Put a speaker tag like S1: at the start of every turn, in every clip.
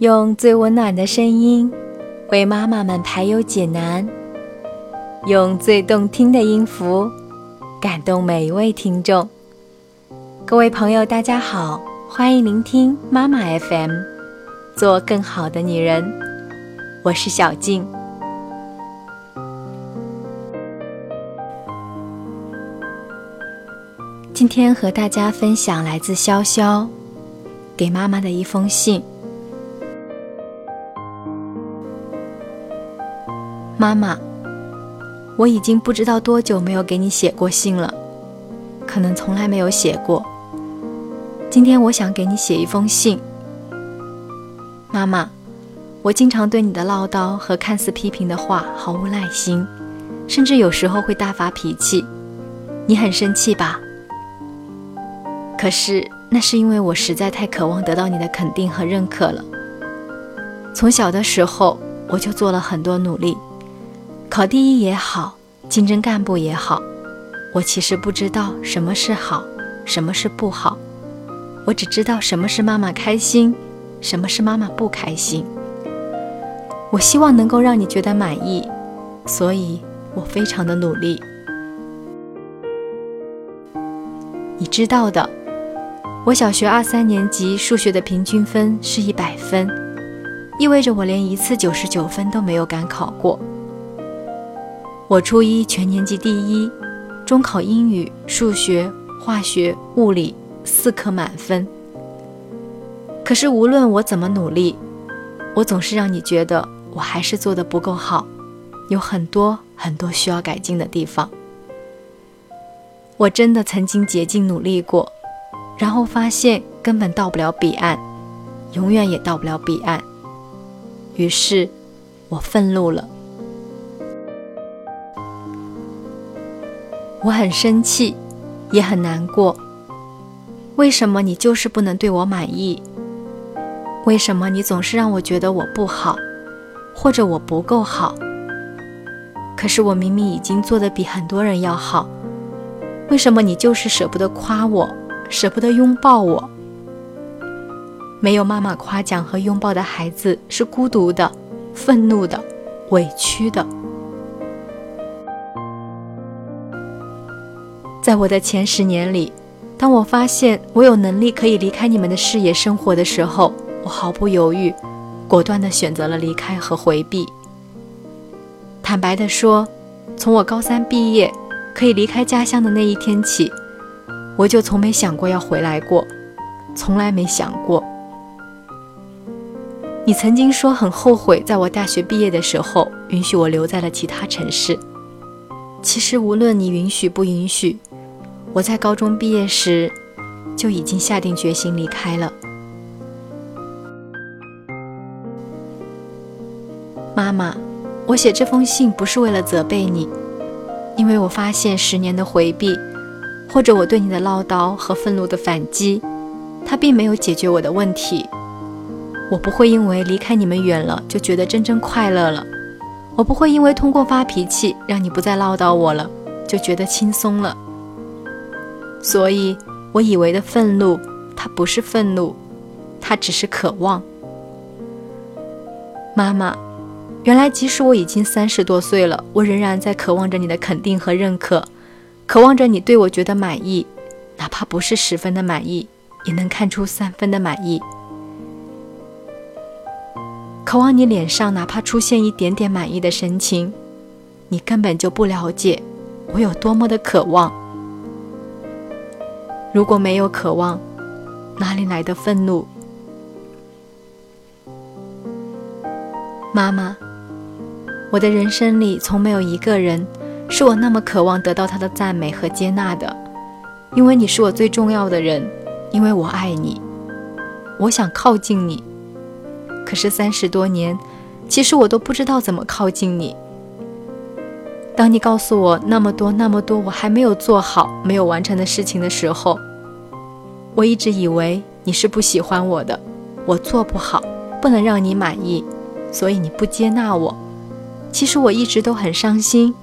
S1: 用最温暖的声音为妈妈们排忧解难，用最动听的音符感动每一位听众。各位朋友，大家好，欢迎聆听妈妈 FM，做更好的女人。我是小静。今天和大家分享来自潇潇给妈妈的一封信。妈妈，我已经不知道多久没有给你写过信了，可能从来没有写过。今天我想给你写一封信。妈妈，我经常对你的唠叨和看似批评的话毫无耐心，甚至有时候会大发脾气。你很生气吧？可是那是因为我实在太渴望得到你的肯定和认可了。从小的时候我就做了很多努力。考第一也好，竞争干部也好，我其实不知道什么是好，什么是不好，我只知道什么是妈妈开心，什么是妈妈不开心。我希望能够让你觉得满意，所以我非常的努力。你知道的，我小学二三年级数学的平均分是一百分，意味着我连一次九十九分都没有敢考过。我初一全年级第一，中考英语、数学、化学、物理四科满分。可是无论我怎么努力，我总是让你觉得我还是做的不够好，有很多很多需要改进的地方。我真的曾经竭尽努力过，然后发现根本到不了彼岸，永远也到不了彼岸。于是，我愤怒了。我很生气，也很难过。为什么你就是不能对我满意？为什么你总是让我觉得我不好，或者我不够好？可是我明明已经做的比很多人要好，为什么你就是舍不得夸我，舍不得拥抱我？没有妈妈夸奖和拥抱的孩子是孤独的、愤怒的、委屈的。在我的前十年里，当我发现我有能力可以离开你们的视野生活的时候，我毫不犹豫，果断地选择了离开和回避。坦白地说，从我高三毕业，可以离开家乡的那一天起，我就从没想过要回来过，从来没想过。你曾经说很后悔，在我大学毕业的时候允许我留在了其他城市。其实无论你允许不允许。我在高中毕业时就已经下定决心离开了。妈妈，我写这封信不是为了责备你，因为我发现十年的回避，或者我对你的唠叨和愤怒的反击，它并没有解决我的问题。我不会因为离开你们远了就觉得真正快乐了，我不会因为通过发脾气让你不再唠叨我了就觉得轻松了。所以，我以为的愤怒，它不是愤怒，它只是渴望。妈妈，原来即使我已经三十多岁了，我仍然在渴望着你的肯定和认可，渴望着你对我觉得满意，哪怕不是十分的满意，也能看出三分的满意。渴望你脸上哪怕出现一点点满意的神情，你根本就不了解我有多么的渴望。如果没有渴望，哪里来的愤怒？妈妈，我的人生里从没有一个人是我那么渴望得到他的赞美和接纳的，因为你是我最重要的人，因为我爱你，我想靠近你。可是三十多年，其实我都不知道怎么靠近你。当你告诉我那么多那么多我还没有做好、没有完成的事情的时候，我一直以为你是不喜欢我的，我做不好，不能让你满意，所以你不接纳我。其实我一直都很伤心，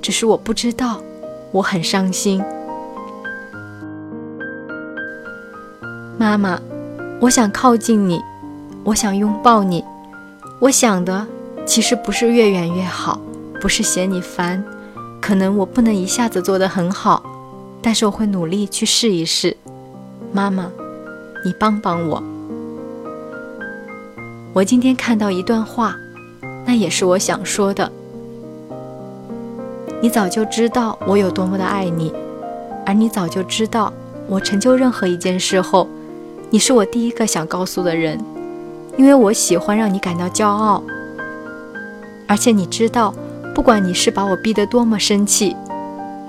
S1: 只是我不知道我很伤心。妈妈，我想靠近你，我想拥抱你。我想的其实不是越远越好，不是嫌你烦，可能我不能一下子做得很好，但是我会努力去试一试。妈妈，你帮帮我。我今天看到一段话，那也是我想说的。你早就知道我有多么的爱你，而你早就知道我成就任何一件事后，你是我第一个想告诉的人，因为我喜欢让你感到骄傲。而且你知道，不管你是把我逼得多么生气，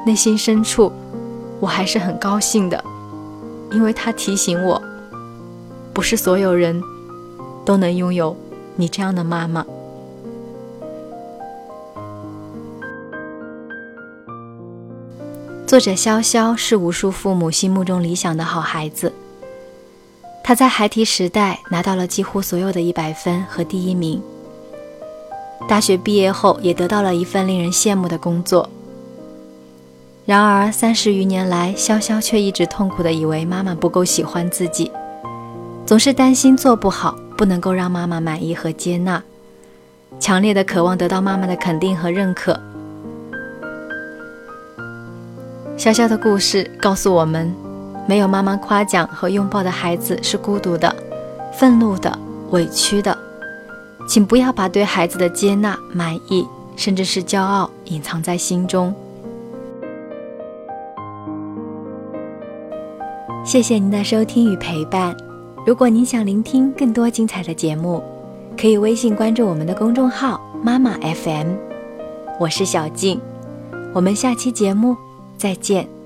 S1: 内心深处我还是很高兴的，因为他提醒我，不是所有人都能拥有你这样的妈妈。作者潇潇是无数父母心目中理想的好孩子。他在孩提时代拿到了几乎所有的一百分和第一名。大学毕业后也得到了一份令人羡慕的工作。然而三十余年来，潇潇却一直痛苦地以为妈妈不够喜欢自己，总是担心做不好，不能够让妈妈满意和接纳，强烈的渴望得到妈妈的肯定和认可。潇潇的故事告诉我们，没有妈妈夸奖和拥抱的孩子是孤独的、愤怒的、委屈的。请不要把对孩子的接纳、满意，甚至是骄傲隐藏在心中。谢谢您的收听与陪伴。如果您想聆听更多精彩的节目，可以微信关注我们的公众号“妈妈 FM”。我是小静，我们下期节目。再见。